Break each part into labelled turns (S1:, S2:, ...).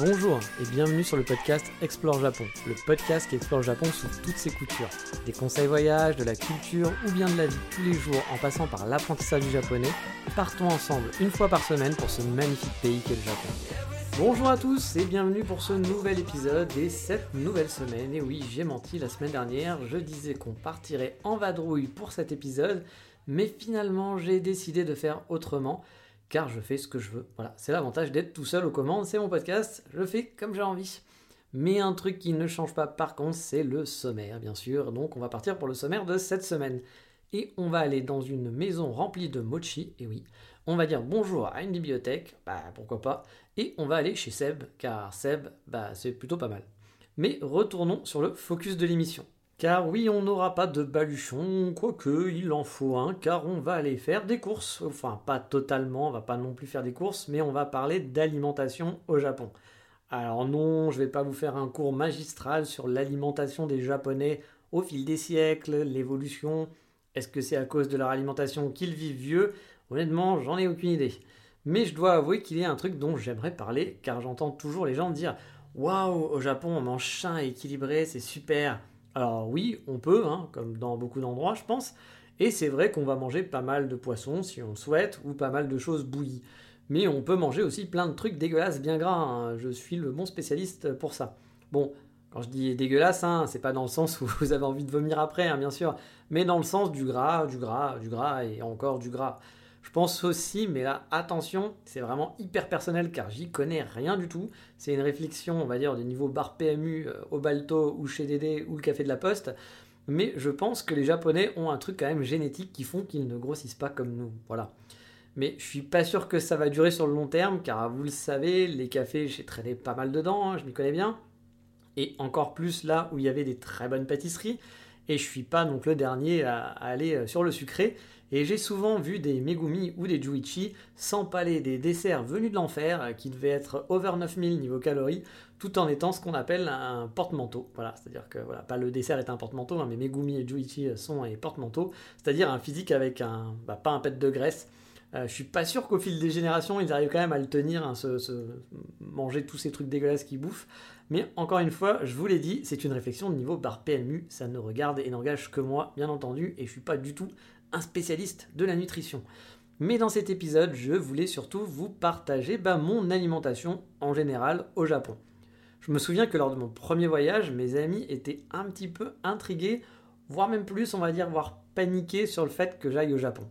S1: Bonjour et bienvenue sur le podcast Explore Japon, le podcast qui explore Japon sous toutes ses coutures. Des conseils voyage, de la culture ou bien de la vie tous les jours en passant par l'apprentissage du japonais, partons ensemble une fois par semaine pour ce magnifique pays qu'est le Japon. Bonjour à tous et bienvenue pour ce nouvel épisode et cette nouvelle semaine. Et oui, j'ai menti la semaine dernière, je disais qu'on partirait en vadrouille pour cet épisode, mais finalement j'ai décidé de faire autrement car je fais ce que je veux. Voilà, c'est l'avantage d'être tout seul aux commandes, c'est mon podcast, je fais comme j'ai envie. Mais un truc qui ne change pas par contre, c'est le sommaire, bien sûr. Donc on va partir pour le sommaire de cette semaine. Et on va aller dans une maison remplie de mochi, et oui, on va dire bonjour à une bibliothèque, bah pourquoi pas, et on va aller chez Seb, car Seb, bah c'est plutôt pas mal. Mais retournons sur le focus de l'émission. Car oui, on n'aura pas de baluchon, quoique il en faut un, car on va aller faire des courses. Enfin, pas totalement, on va pas non plus faire des courses, mais on va parler d'alimentation au Japon. Alors non, je vais pas vous faire un cours magistral sur l'alimentation des Japonais au fil des siècles, l'évolution. Est-ce que c'est à cause de leur alimentation qu'ils vivent vieux? Honnêtement, j'en ai aucune idée. Mais je dois avouer qu'il y a un truc dont j'aimerais parler, car j'entends toujours les gens dire Waouh, au Japon, on mange sain et équilibré, c'est super. Alors oui, on peut, hein, comme dans beaucoup d'endroits, je pense. Et c'est vrai qu'on va manger pas mal de poissons si on le souhaite, ou pas mal de choses bouillies. Mais on peut manger aussi plein de trucs dégueulasses bien gras. hein. Je suis le bon spécialiste pour ça. Bon, quand je dis dégueulasse, hein, c'est pas dans le sens où vous avez envie de vomir après, hein, bien sûr, mais dans le sens du gras, du gras, du gras et encore du gras. Je pense aussi, mais là, attention, c'est vraiment hyper personnel car j'y connais rien du tout. C'est une réflexion, on va dire, du niveau bar PMU euh, au Balto ou chez Dédé ou le Café de la Poste. Mais je pense que les Japonais ont un truc quand même génétique qui font qu'ils ne grossissent pas comme nous. Voilà. Mais je suis pas sûr que ça va durer sur le long terme car vous le savez, les cafés, j'ai traîné pas mal dedans, hein, je m'y connais bien. Et encore plus là où il y avait des très bonnes pâtisseries. Et je suis pas donc le dernier à, aller euh, sur le sucré. Et j'ai souvent vu des Megumi ou des Juichi s'empaler des desserts venus de l'enfer euh, qui devaient être over 9000 niveau calories tout en étant ce qu'on appelle un porte-manteau. Voilà, c'est-à-dire que voilà, pas le dessert est un porte-manteau, hein, mais Megumi et Juichi sont des porte-manteaux, c'est-à-dire un physique avec un, bah, pas un pet de graisse. Euh, je suis pas sûr qu'au fil des générations, ils arrivent quand même à le tenir, hein, se, manger tous ces trucs dégueulasses qu'ils bouffent. Mais encore une fois, je vous l'ai dit, c'est une réflexion de niveau bar PMU, ça ne regarde et n'engage que moi, bien entendu, et je suis pas du tout un spécialiste de la nutrition. Mais dans cet épisode, je voulais surtout vous partager bah, mon alimentation en général au Japon. Je me souviens que lors de mon premier voyage, mes amis étaient un petit peu intrigués, voire même plus, on va dire, voire paniqués sur le fait que j'aille au Japon.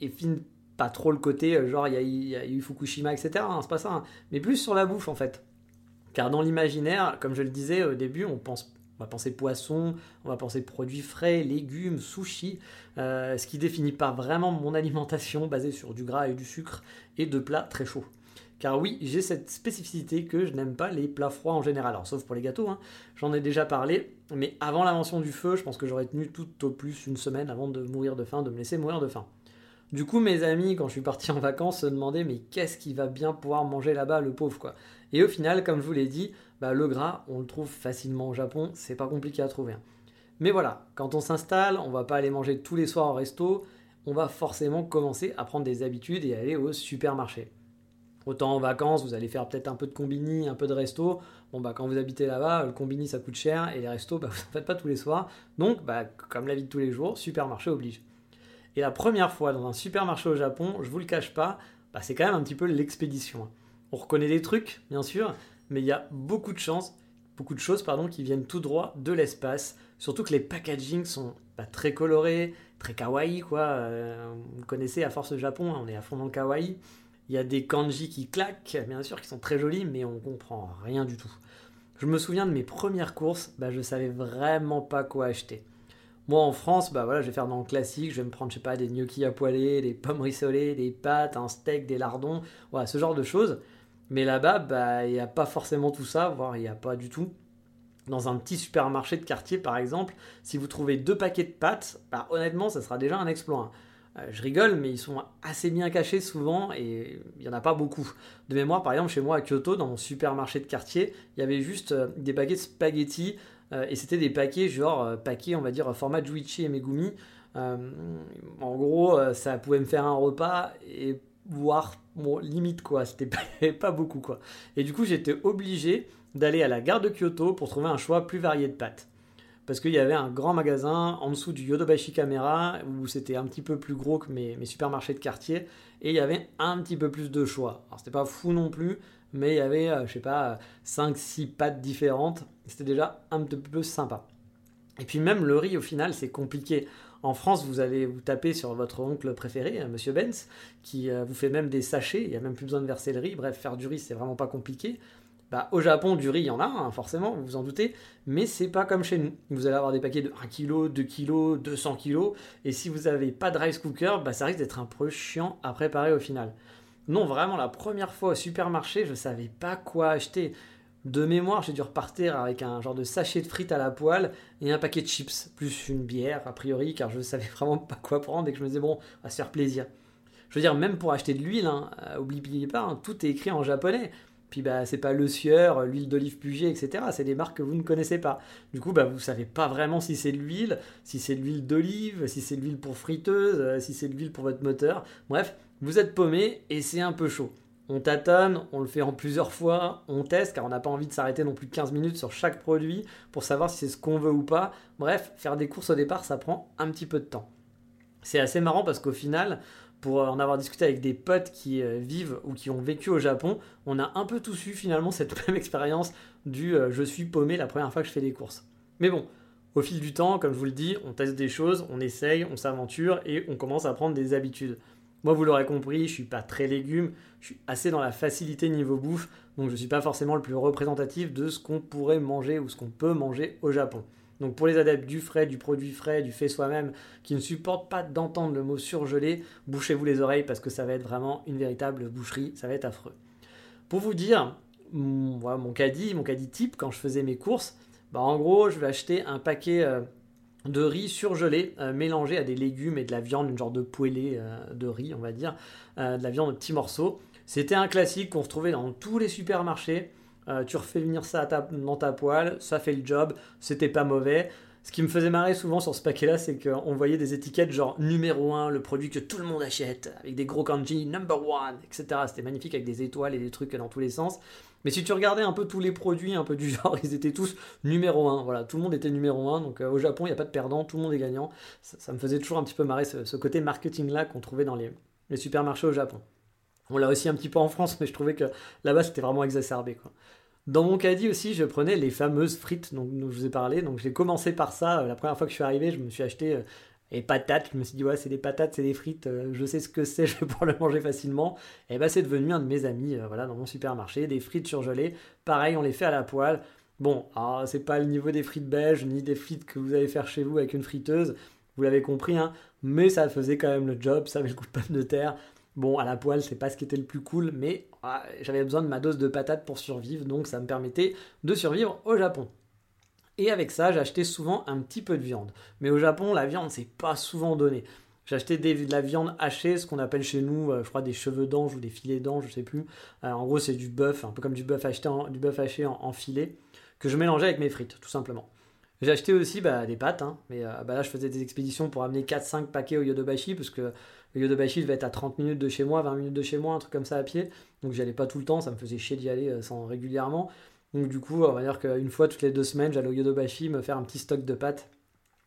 S1: Et fin, pas trop le côté, euh, genre il y, a eu- Fukushima, etc. hein, c'est pas ça, hein, mais plus sur la bouffe en fait. Car dans l'imaginaire, comme je le disais au début, on pense on va penser poisson, on va penser produits frais, légumes, sushi, euh, ce qui définit pas vraiment mon alimentation basée sur du gras et du sucre et de plats très chauds. Car oui, j'ai cette spécificité que je n'aime pas les plats froids en général, alors sauf pour les gâteaux, hein. j'en ai déjà parlé, mais avant l'invention du feu, je pense que j'aurais tenu tout au plus une semaine avant de mourir de faim, de me laisser mourir de faim. Du coup, mes amis, quand je suis parti en vacances, se demandaient mais qu'est-ce qu'il va bien pouvoir manger là-bas, le pauvre quoi? Et au final, comme je vous l'ai dit, bah, le gras, on le trouve facilement au Japon, c'est pas compliqué à trouver. hein. Mais voilà, quand on s'installe, on va pas aller manger tous les soirs au resto, on va forcément commencer à prendre des habitudes et aller au supermarché. Autant en vacances, vous allez faire peut-être un peu de combini, un peu de resto. Bon bah quand vous habitez là-bas, le combini ça coûte cher et les restos, bah, vous en faites pas tous les soirs. Donc bah comme la vie de tous les jours, supermarché oblige. Et la première fois dans un supermarché au Japon, je vous le cache pas, bah, c'est quand même un petit peu l'expédition. On reconnaît des trucs, bien sûr, mais il y a beaucoup de chances, beaucoup de choses qui viennent tout droit de l'espace. Surtout que les packagings sont très colorés, très kawaii quoi. Euh, vous connaissez à force le Japon, hein, on est à fond dans le kawaii. Il y a des kanji qui claquent, bien sûr, qui sont très jolis, mais on comprend rien du tout. Je me souviens de mes premières courses, bah, je savais vraiment pas quoi acheter. Moi en France, bah voilà, je vais faire dans le classique, je vais me prendre, je sais pas, des gnocchis à poêler, des pommes rissolées, des pâtes, un steak, des lardons, voilà, ce genre de choses. Mais là-bas, bah, il n'y a pas forcément tout ça, voire il n'y a pas du tout. Dans un petit supermarché de quartier, par exemple, si vous trouvez deux paquets de pâtes, bah, honnêtement, ça sera déjà un exploit. Euh, je rigole, mais ils sont assez bien cachés souvent et il n'y en a pas beaucoup. De mémoire, par exemple, chez moi à Kyoto, dans mon supermarché de quartier, il y avait juste euh, des paquets de spaghettis euh, et c'était des paquets, genre paquets, on va dire, format Juichi et Megumi. en gros, ça pouvait me faire un repas et voire limite quoi, c'était pas, beaucoup quoi. Et du coup, j'étais obligé d'aller à la gare de Kyoto pour trouver un choix plus varié de pâtes parce qu'il y avait un grand magasin en dessous du Yodobashi Camera où c'était un petit peu plus gros que mes, supermarchés de quartier et il y avait un petit peu plus de choix. Alors c'était pas fou non plus, mais il y avait, euh, je sais pas, 5-6 pâtes différentes. C'était déjà un petit peu sympa. Et puis même le riz au final c'est compliqué. En France, vous allez vous taper sur votre oncle préféré, euh, Monsieur Benz, qui euh, vous fait même des sachets, il n'y a même plus besoin de verser le riz. Bref, faire du riz, c'est vraiment pas compliqué. Bah, au Japon, du riz, il y en a, hein, forcément, vous vous en doutez, mais c'est pas comme chez nous. Vous allez avoir des paquets de 1 kg, 2 kg, 200 kg, et si vous n'avez pas de rice cooker, bah, ça risque d'être un peu chiant à préparer au final. Non, vraiment, la première fois au supermarché, je savais pas quoi acheter. De mémoire, j'ai dû repartir avec un genre de sachet de frites à la poêle et un paquet de chips, plus une bière, a priori, car je savais vraiment pas quoi prendre et que je me disais, bon, on va se faire plaisir. Je veux dire, même pour acheter de l'huile, hein, euh, oubliez pas, hein, tout est écrit en japonais. Puis bah c'est pas le sieur, l'huile d'olive Puget, etc. C'est des marques que vous ne connaissez pas. Du coup, bah vous savez pas vraiment si c'est de l'huile, si c'est de l'huile d'olive, si c'est de l'huile pour friteuse, euh, si c'est de l'huile pour votre moteur. Bref, vous êtes paumé et c'est un peu chaud. On tâtonne, on le fait en plusieurs fois, on teste car on n'a pas envie de s'arrêter non plus de 15 minutes sur chaque produit pour savoir si c'est ce qu'on veut ou pas. Bref, faire des courses au départ, ça prend un petit peu de temps. C'est assez marrant parce qu'au final, pour en avoir discuté avec des potes qui euh, vivent ou qui ont vécu au Japon, on a un peu tous eu finalement cette même expérience du euh, je suis paumé la première fois que je fais des courses. Mais bon, au fil du temps, comme je vous le dis, on teste des choses, on essaye, on s'aventure et on commence à prendre des habitudes. Moi, vous l'aurez compris, je suis pas très légume, je suis assez dans la facilité niveau bouffe, donc je suis pas forcément le plus représentatif de ce qu'on pourrait manger ou ce qu'on peut manger au Japon. Donc pour les adeptes du frais, du produit frais, du fait soi-même, qui ne supportent pas d'entendre le mot surgelé, bouchez-vous les oreilles parce que ça va être vraiment une véritable boucherie, ça va être affreux. Pour vous dire, mon, caddie, mon caddie type, quand je faisais mes courses, bah en gros, je vais acheter un paquet euh, de riz surgelé, euh, mélangé à des légumes et de la viande, une genre de poêlée euh, de riz, on va dire, de la viande en petits morceaux. C'était un classique qu'on retrouvait dans tous les supermarchés. Euh, tu refais venir ça dans ta poêle, ça fait le job, c'était pas mauvais. Ce qui me faisait marrer souvent sur ce paquet-là, c'est qu'on voyait des étiquettes genre numéro 1, le produit que tout le monde achète, avec des gros kanji, number 1, etc. C'était magnifique avec des étoiles et des trucs dans tous les sens. Mais si tu regardais un peu tous les produits, un peu du genre, ils étaient tous numéro 1. Voilà, tout le monde était numéro 1. Donc euh, au Japon, il n'y a pas de perdant, tout le monde est gagnant. Ça, me faisait toujours un petit peu marrer ce, côté marketing-là qu'on trouvait dans les supermarchés au Japon. On l'a aussi un petit peu en France, mais je trouvais que là-bas, c'était vraiment exacerbé. Quoi. Dans mon caddie aussi, je prenais les fameuses frites dont, je vous ai parlé. Donc j'ai commencé par ça. Euh, la première fois que je suis arrivé, je me suis acheté euh, des patates. Je me suis dit, ouais, c'est des patates, c'est des frites. Euh, je sais ce que c'est, je vais pouvoir le manger facilement. Et bah, c'est devenu un de mes amis voilà, dans mon supermarché. Des frites surgelées. Pareil, on les fait à la poêle. Bon, c'est pas le niveau des frites belges ni des frites que vous allez faire chez vous avec une friteuse. Vous l'avez compris, hein, mais ça faisait quand même le job. Ça avait le goût de pomme de terre. Bon, à la poêle, c'est pas ce qui était le plus cool, mais ah, j'avais besoin de ma dose de patates pour survivre, donc ça me permettait de survivre au Japon. Et avec ça, j'achetais souvent un petit peu de viande. Mais au Japon, la viande, c'est pas souvent donné. J'achetais de la viande hachée, ce qu'on appelle chez nous, euh, je crois, des cheveux d'ange ou des filets d'ange, je sais plus. Euh, en gros, c'est du bœuf, un peu comme du bœuf, acheté du bœuf haché en, filet, que je mélangeais avec mes frites, tout simplement. Acheté aussi bah, des pâtes, hein, mais euh, bah là, je faisais des expéditions pour amener 4-5 paquets au Yodobashi, parce que le Yodobashi devait être à 30 minutes de chez moi, 20 minutes de chez moi, un truc comme ça à pied. Donc j'y allais pas tout le temps, ça me faisait chier d'y aller sans régulièrement. Donc du coup, on va dire qu'une fois toutes les deux semaines, j'allais au Yodobashi me faire un petit stock de pâtes.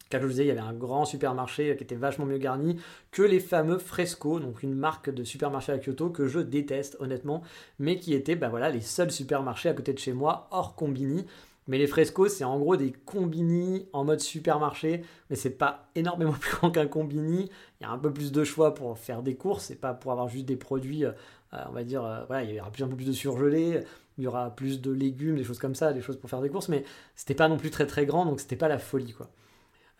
S1: Car je vous disais, il y avait un grand supermarché qui était vachement mieux garni que les fameux Fresco, donc une marque de supermarché à Kyoto que je déteste honnêtement, mais qui était bah voilà, les seuls supermarchés à côté de chez moi, hors combini. Mais les frescos, c'est en gros des combini en mode supermarché, mais c'est pas énormément plus grand qu'un combini. Il y a un peu plus de choix pour faire des courses, et pas pour avoir juste des produits, euh, on va dire, euh, il y aura un peu plus de surgelés, il y aura plus de légumes, des choses comme ça, des choses pour faire des courses, mais c'était pas non plus très très grand, donc c'était pas la folie quoi.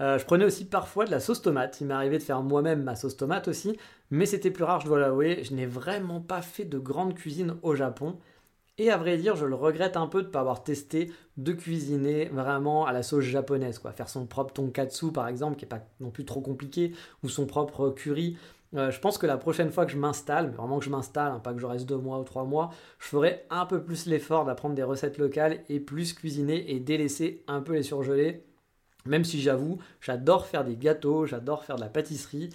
S1: Euh, je prenais aussi parfois de la sauce tomate. Il m'est arrivé de faire moi-même ma sauce tomate aussi, mais c'était plus rare, je dois l'avouer. Je n'ai vraiment pas fait de grande cuisine au Japon. Et à vrai dire, je le regrette un peu de ne pas avoir testé de cuisiner vraiment à la sauce japonaise. Quoi. Faire son propre tonkatsu par exemple, qui n'est pas non plus trop compliqué, ou son propre curry. Euh, je pense que la prochaine fois que je m'installe, mais vraiment que je m'installe, hein, pas que je reste deux mois ou trois mois, je ferai un peu plus l'effort d'apprendre des recettes locales et plus cuisiner et délaisser un peu les surgelés. Même si j'avoue, j'adore faire des gâteaux, j'adore faire de la pâtisserie,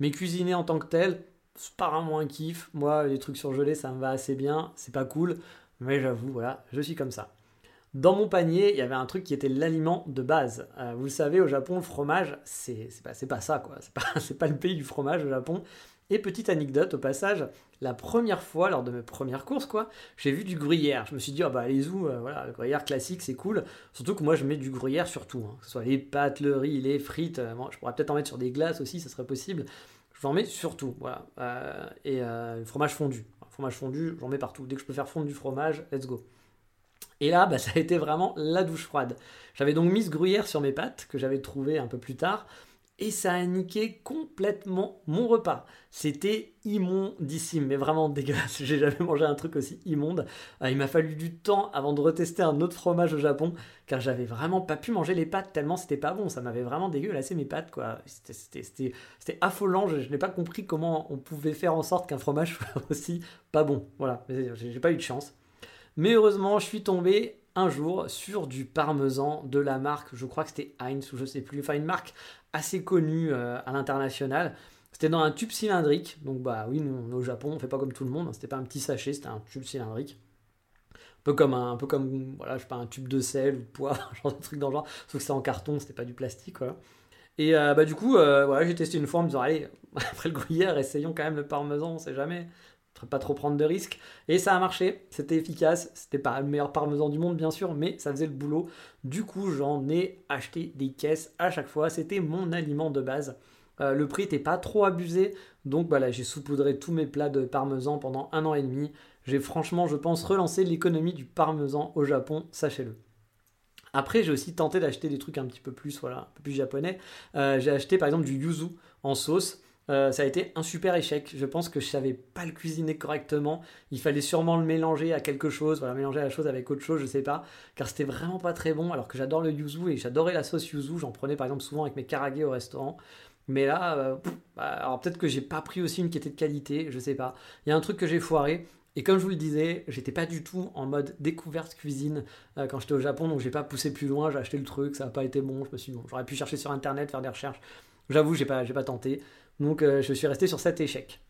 S1: mais cuisiner en tant que tel, c'est pas vraiment un kiff. Moi, les trucs surgelés, ça me va assez bien, c'est pas cool. Mais j'avoue, voilà, je suis comme ça. Dans mon panier, il y avait un truc qui était l'aliment de base. Euh, vous le savez, au Japon, le fromage, c'est pas, pas ça, quoi. C'est pas, pas le pays du fromage au Japon. Et petite anecdote au passage, la première fois lors de mes premières courses, quoi, j'ai vu du gruyère. Je me suis dit, ah bah les où, euh, voilà, le gruyère classique, c'est cool. Surtout que moi, je mets du gruyère sur tout, hein. que ce soit les pâtes, le riz, les frites. Euh, je pourrais peut-être en mettre sur des glaces aussi, ça serait possible. Je en mets sur tout, voilà. et le fromage fondu fromage fondu, j'en mets partout. Dès que je peux faire fondre du fromage, let's go. Et là, bah, ça a été vraiment la douche froide. J'avais donc mis ce gruyère sur mes pâtes, que j'avais trouvé un peu plus tard et ça a niqué complètement mon repas. C'était immondissime, mais vraiment dégueulasse. J'ai jamais mangé un truc aussi immonde. Euh, il m'a fallu du temps avant de retester un autre fromage au Japon, car j'avais vraiment pas pu manger les pâtes tellement c'était pas bon. Ça m'avait vraiment dégueulassé mes pâtes, quoi. C'était affolant. Je, je n'ai pas compris comment on pouvait faire en sorte qu'un fromage soit aussi pas bon. Voilà, j'ai pas eu de chance. Mais heureusement, je suis tombé un jour sur du parmesan de la marque, je crois que c'était Heinz ou je sais plus, enfin une marque assez connue euh, à l'international. C'était dans un tube cylindrique, donc bah oui, nous au Japon on fait pas comme tout le monde, hein. c'était pas un petit sachet, c'était un tube cylindrique. Un peu comme un, peu comme voilà, je sais pas, un tube de sel ou de poivre, genre truc dans le genre, sauf que c'était en carton, c'était pas du plastique. Et euh, bah du coup, euh, voilà, j'ai testé une fois en me disant allez, après le gruyère, essayons quand même le parmesan, on sait jamais pas trop prendre de risques. Et ça a marché, c'était efficace, c'était pas le meilleur parmesan du monde bien sûr, mais ça faisait le boulot. Du coup, j'en ai acheté des caisses à chaque fois, c'était mon aliment de base. Euh, le prix n'était pas trop abusé, donc voilà, j'ai saupoudré tous mes plats de parmesan pendant un an et demi. J'ai franchement, je pense, relancé l'économie du parmesan au Japon, sachez-le. Après, j'ai aussi tenté d'acheter des trucs un petit peu plus, voilà, un peu plus japonais. Euh, j'ai acheté par exemple du yuzu en sauce. Euh, ça a été un super échec. Je pense que je savais pas le cuisiner correctement. Il fallait sûrement le mélanger à quelque chose, voilà, mélanger la chose avec autre chose, je sais pas, car c'était vraiment pas très bon. Alors que j'adore le yuzu et j'adorais la sauce yuzu. J'en prenais par exemple souvent avec mes karage au restaurant. Mais là, euh, bah, alors peut-être que j'ai pas pris aussi une qui était de qualité, je sais pas. Il y a un truc que j'ai foiré. Et comme je vous le disais, j'étais pas du tout en mode découverte cuisine euh, quand j'étais au Japon, donc j'ai pas poussé plus loin, j'ai acheté le truc, ça a pas été bon. Je me suis dit, bon, j'aurais pu chercher sur internet, faire des recherches. J'avoue, j'ai pas, j'ai pas tenté. Donc euh, je suis resté sur cet échec.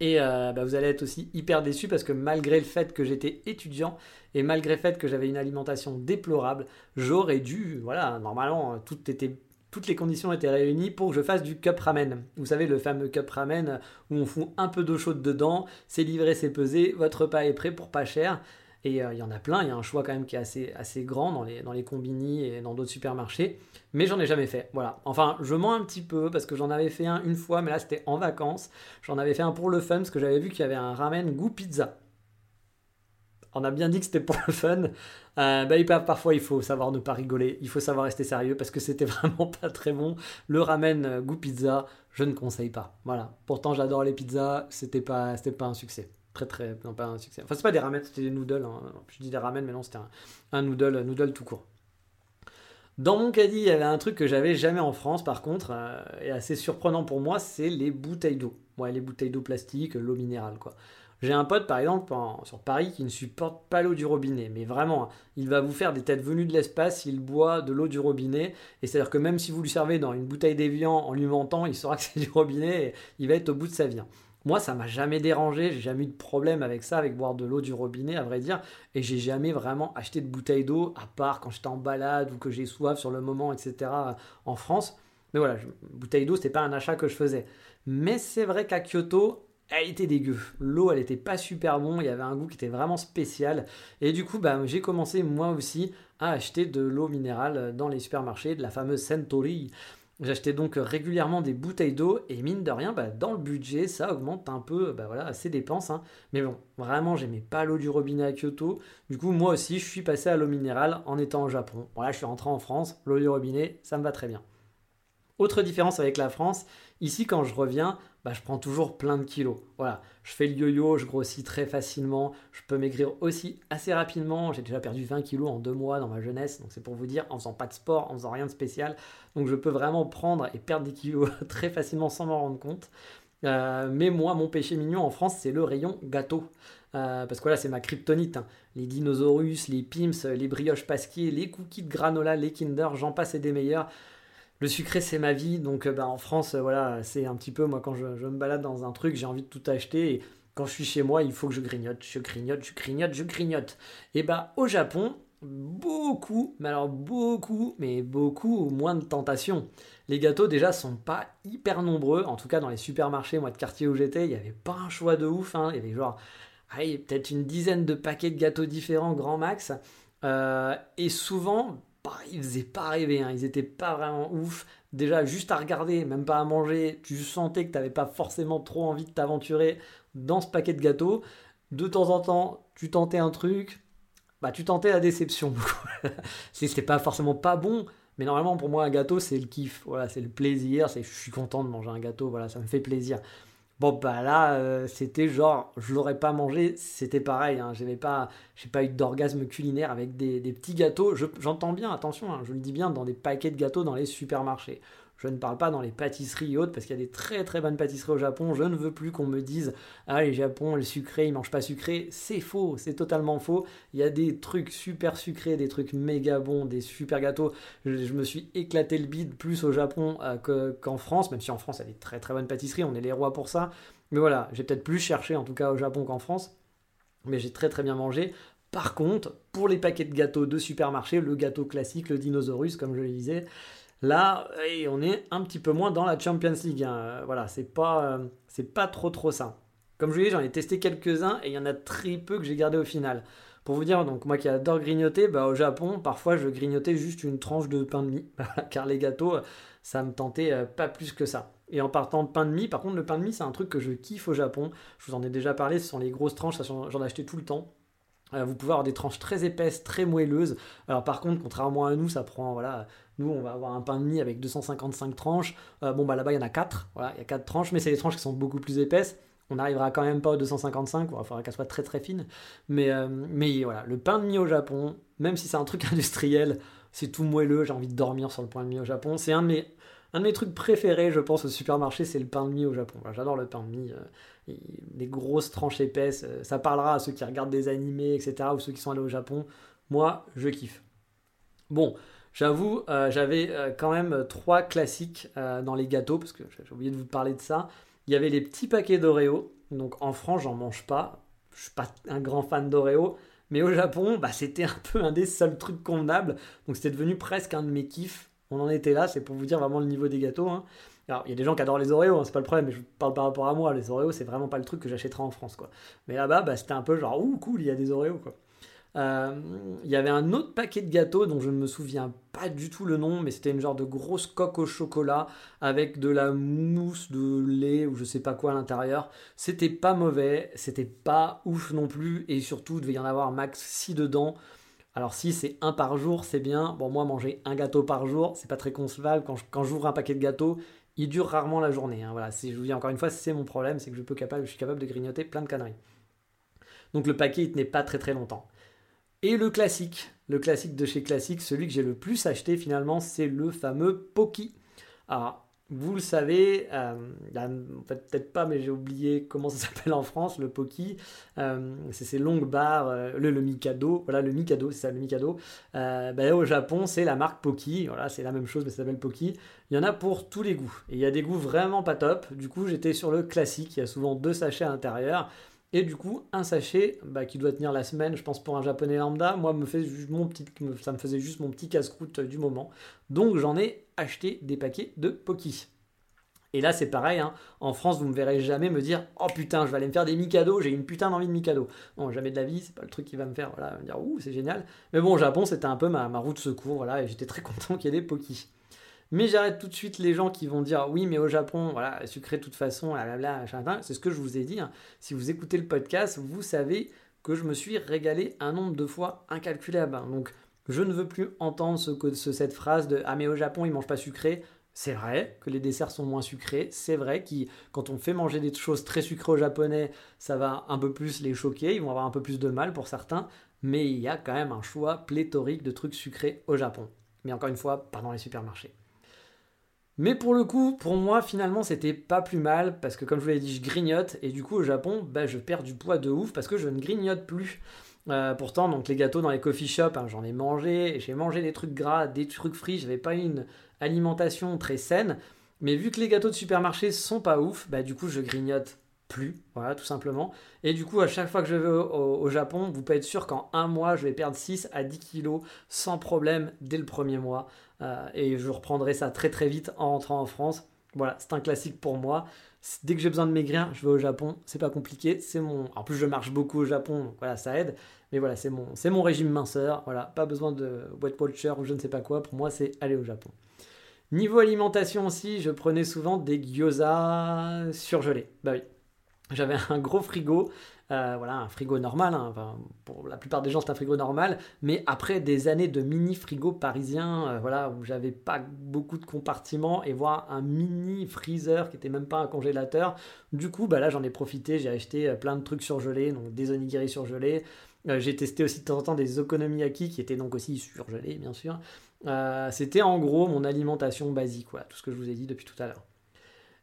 S1: Et euh, bah, vous allez être aussi hyper déçu parce que malgré le fait que j'étais étudiant et malgré le fait que j'avais une alimentation déplorable, j'aurais dû, voilà, normalement, toutes les conditions étaient réunies pour que je fasse du cup ramen. Vous savez, le fameux cup ramen où on fout un peu d'eau chaude dedans, c'est livré, c'est pesé, votre repas est prêt pour pas cher. Et euh, il y en a plein, il y a un choix quand même qui est assez, assez grand dans les, dans les combini et dans d'autres supermarchés. Mais j'en ai jamais fait. Voilà. Enfin, je mens un petit peu parce que j'en avais fait un une fois, mais là c'était en vacances. J'en avais fait un pour le fun parce que j'avais vu qu'il y avait un ramen goût pizza. On a bien dit que c'était pour le fun. Euh, bah, parfois, il faut savoir ne pas rigoler. Il faut savoir rester sérieux parce que c'était vraiment pas très bon. Le ramen euh, goût pizza, je ne conseille pas. Voilà. Pourtant, j'adore les pizzas. C'était pas, c'était pas un succès très très non pas un succès enfin c'est pas des ramen c'était des noodles hein. je dis des ramen mais non c'était un, noodle noodle tout court dans mon caddie, il y avait un truc que j'avais jamais en France, par contre, euh, et assez surprenant pour moi, c'est les bouteilles d'eau. Ouais, les bouteilles d'eau plastique, l'eau minérale, quoi. J'ai un pote, par exemple, sur Paris, qui ne supporte pas l'eau du robinet. Mais vraiment, hein, il va vous faire des têtes venues de l'espace s'il boit de l'eau du robinet. Et c'est-à-dire que même si vous lui servez dans une bouteille d'évian en lui mentant, il saura que c'est du robinet et il va être au bout de sa vie. Hein. Moi, ça m'a jamais dérangé, j'ai jamais eu de problème avec ça, avec boire de l'eau du robinet, à vrai dire. Et j'ai jamais vraiment acheté de bouteille d'eau, à part quand j'étais en balade ou que j'ai soif sur le moment, etc. en France. Mais voilà, bouteille d'eau, c'était pas un achat que je faisais. Mais c'est vrai qu'à Kyoto, elle était dégueu. L'eau, elle était pas super bon, il y avait un goût qui était vraiment spécial. Et du coup, bah, j'ai commencé moi aussi à acheter de l'eau minérale dans les supermarchés, de la fameuse Centauri. J'achetais donc régulièrement des bouteilles d'eau et mine de rien, bah, dans le budget, ça augmente un peu bah, voilà, ses dépenses. Hein. Mais bon, vraiment, j'aimais pas l'eau du robinet à Kyoto. Du coup, moi aussi, je suis passé à l'eau minérale en étant au Japon. Voilà, je suis rentré en France, l'eau du robinet, ça me va très bien. Autre différence avec la France, ici quand je reviens, bah, je prends toujours plein de kilos. Voilà, je fais le yo-yo, je grossis très facilement, je peux maigrir aussi assez rapidement. J'ai déjà perdu 20 kilos en deux mois dans ma jeunesse, donc c'est pour vous dire, en faisant pas de sport, en faisant rien de spécial. Donc je peux vraiment prendre et perdre des kilos très facilement sans m'en rendre compte. Euh, mais moi, mon péché mignon en France, c'est le rayon gâteau. Euh, parce que là, c'est ma kryptonite. Hein. Les dinosaures, les pims, les brioches pasquiers, les cookies de granola, les Kinder, j'en passe et des meilleurs. Le sucré, c'est ma vie. Donc, euh, bah, en France, voilà, c'est un petit peu, moi, quand je, me balade dans un truc, j'ai envie de tout acheter. Et quand je suis chez moi, il faut que je grignote, je grignote, je grignote, je grignote. Et bah, au Japon, beaucoup, mais alors beaucoup, mais beaucoup moins de tentations. Les gâteaux déjà sont pas hyper nombreux, en tout cas dans les supermarchés, moi de quartier où j'étais, il n'y avait pas un choix de ouf, hein. il y avait genre peut-être une dizaine de paquets de gâteaux différents grand max, euh, et souvent ils faisaient pas rêver, hein. ils étaient pas vraiment ouf. Déjà juste à regarder, même pas à manger, tu sentais que tu n'avais pas forcément trop envie de t'aventurer dans ce paquet de gâteaux. De temps en temps, tu tentais un truc, bah tu tentais la déception. c'est pas forcément pas bon, mais normalement pour moi un gâteau c'est le kiff, voilà, c'est le plaisir, je suis content de manger un gâteau, voilà, ça me fait plaisir. Bon bah là euh, c'était genre je l'aurais pas mangé, c'était pareil, hein, j'avais pas, j'ai pas eu d'orgasme culinaire avec des, petits gâteaux. J'entends bien, attention, hein, je le dis bien dans des paquets de gâteaux dans les supermarchés. Je ne parle pas dans les pâtisseries et autres, parce qu'il y a des très très bonnes pâtisseries au Japon. Je ne veux plus qu'on me dise Ah, les Japon, le sucré, ils mangent pas sucré. C'est faux, c'est totalement faux. Il y a des trucs super sucrés, des trucs méga bons, des super gâteaux. Je, me suis éclaté le bide plus au Japon euh, qu'en France, même si en France, il y a des très très bonnes pâtisseries, on est les rois pour ça. Mais voilà, j'ai peut-être plus cherché en tout cas au Japon qu'en France. Mais j'ai très très bien mangé. Par contre, pour les paquets de gâteaux de supermarché, le gâteau classique, le dinosaurus, comme je le disais, Là, on est un petit peu moins dans la Champions League. Hein. Voilà, c'est pas, euh, c'est pas trop trop ça. Comme je vous dis, j'en ai testé quelques-uns et il y en a très peu que j'ai gardé au final. Pour vous dire, donc moi qui adore grignoter, bah, au Japon, parfois je grignotais juste une tranche de pain de mie, car les gâteaux, ça me tentait euh, pas plus que ça. Et en partant de pain de mie, par contre, le pain de mie, c'est un truc que je kiffe au Japon. Je vous en ai déjà parlé, ce sont les grosses tranches, j'en ai acheté tout le temps. Euh, vous pouvez avoir des tranches très épaisses, très moelleuses. Alors par contre, contrairement à nous, ça prend voilà, nous, on va avoir un pain de mie avec 255 tranches. Euh, bon, bah là-bas, il y en a 4. Voilà, il y a 4 tranches, mais c'est des tranches qui sont beaucoup plus épaisses. On n'arrivera quand même pas aux 255, il faudra qu'elle soit très très fine. Mais, euh, mais voilà, le pain de mie au Japon, même si c'est un truc industriel, c'est tout moelleux, j'ai envie de dormir sur le pain de mie au Japon. C'est un de mes, trucs préférés, je pense, au supermarché, c'est le pain de mie au Japon. J'adore le pain de mie, euh, les grosses tranches épaisses. ça parlera à ceux qui regardent des animés, etc., ou ceux qui sont allés au Japon. Moi, je kiffe. Bon, J'avoue, euh, j'avais euh, quand même trois classiques euh, dans les gâteaux, parce que j'ai oublié de vous parler de ça. Il y avait les petits paquets d'Oreo. Donc en France, j'en mange pas. Je suis pas un grand fan d'Oreo. Mais au Japon, bah, c'était un peu un des seuls trucs convenables. Donc c'était devenu presque un de mes kiffs. On en était là, c'est pour vous dire vraiment le niveau des gâteaux. Hein. Alors, il y a des gens qui adorent les Oreos, hein, c'est pas le problème, mais je parle par rapport à moi. Les Oreos, c'est vraiment pas le truc que j'achèterais en France, quoi. Mais là-bas, bah, c'était un peu genre, ouh, cool, il y a des Oreos, quoi. Euh, il y avait un autre paquet de gâteaux dont je ne me souviens pas du tout le nom, mais c'était une genre de grosse coque au chocolat avec de la mousse de lait ou je sais pas quoi à l'intérieur. C'était pas mauvais, c'était pas ouf non plus, et surtout, il devait y en avoir max 6 dedans. Alors si c'est un par jour, c'est bien. Bon, moi, manger un gâteau par jour, c'est pas très concevable. Quand, j'ouvre un paquet de gâteaux, il dure rarement la journée. Hein. Voilà, je vous dis encore une fois, c'est mon problème, c'est que je, peux je suis capable de grignoter plein de conneries. Donc le paquet, il tenait pas très très longtemps. Et le classique, le classique de chez Classique, celui que j'ai le plus acheté finalement, c'est le fameux Poki. Alors, vous le savez, euh, peut-être pas, mais j'ai oublié comment ça s'appelle en France, le Poki. Euh, c'est ces longues barres, euh, le, Mikado, voilà le Mikado, c'est ça le Mikado. Ben, au Japon, c'est la marque Poki, voilà, c'est la même chose, mais ça s'appelle Poki. Il y en a pour tous les goûts, et il y a des goûts vraiment pas top. Du coup, j'étais sur le classique, il y a souvent deux sachets à l'intérieur. Et du coup, un sachet bah, qui doit tenir la semaine, je pense pour un japonais lambda, moi me fait mon petit, ça me faisait juste mon petit casse-croûte du moment. Donc j'en ai acheté des paquets de Poki. Et là c'est pareil, hein. en France vous me verrez jamais me dire oh putain je vais aller me faire des Mikado, j'ai une putain d'envie de Mikado. Non jamais de la vie, c'est pas le truc qui va me faire voilà, me dire ouh c'est génial. Mais bon au Japon c'était un peu ma, ma roue de secours, voilà, et j'étais très content qu'il y ait des Poki. Mais j'arrête tout de suite les gens qui vont dire oui, mais au Japon, voilà, sucré de toute façon, c'est ce que je vous ai dit. Hein. Si vous écoutez le podcast, vous savez que je me suis régalé un nombre de fois incalculable. Hein. Donc, je ne veux plus entendre ce, cette phrase de ah, mais au Japon, ils mangent pas sucré. C'est vrai que les desserts sont moins sucrés. C'est vrai que quand on fait manger des choses très sucrées aux Japonais, ça va un peu plus les choquer. Ils vont avoir un peu plus de mal pour certains. Mais il y a quand même un choix pléthorique de trucs sucrés au Japon. Mais encore une fois, pas dans les supermarchés. Mais pour le coup, pour moi, finalement, c'était pas plus mal parce que, comme je vous l'ai dit, je grignote et du coup, au Japon, bah, je perds du poids de ouf parce que je ne grignote plus. Euh, pourtant, donc les gâteaux dans les coffee shops, hein, j'en ai mangé, j'ai mangé des trucs gras, des trucs frits, j'avais pas une alimentation très saine. Mais vu que les gâteaux de supermarché sont pas ouf, bah du coup je grignote plus, voilà, tout simplement. Et du coup, à chaque fois que je vais au, Japon, vous pouvez être sûr qu'en un mois, je vais perdre 6 à 10 kilos sans problème dès le premier mois. Euh, et je reprendrai ça très très vite en rentrant en France. Voilà, c'est un classique pour moi. Dès que j'ai besoin de maigrir, je vais au Japon. C'est pas compliqué. C'est mon. En plus, je marche beaucoup au Japon, voilà, ça aide. Mais voilà, c'est mon, c'est mon régime minceur. Voilà, pas besoin de Weight Watcher ou je ne sais pas quoi. Pour moi, c'est aller au Japon. Niveau alimentation aussi, je prenais souvent des gyoza surgelés. Bah oui, j'avais un gros frigo, euh, voilà, un frigo normal, hein. pour la plupart des gens c'est un frigo normal, mais après des années de mini frigo parisien, euh, voilà, où j'avais pas beaucoup de compartiments et voir un mini freezer qui était même pas un congélateur, du coup bah là j'en ai profité, j'ai acheté euh, plein de trucs surgelés, donc des onigiri surgelés, j'ai testé aussi de temps en temps des okonomiyaki qui étaient donc aussi surgelés bien sûr. C'était en gros mon alimentation basique, tout ce que je vous ai dit depuis tout à l'heure.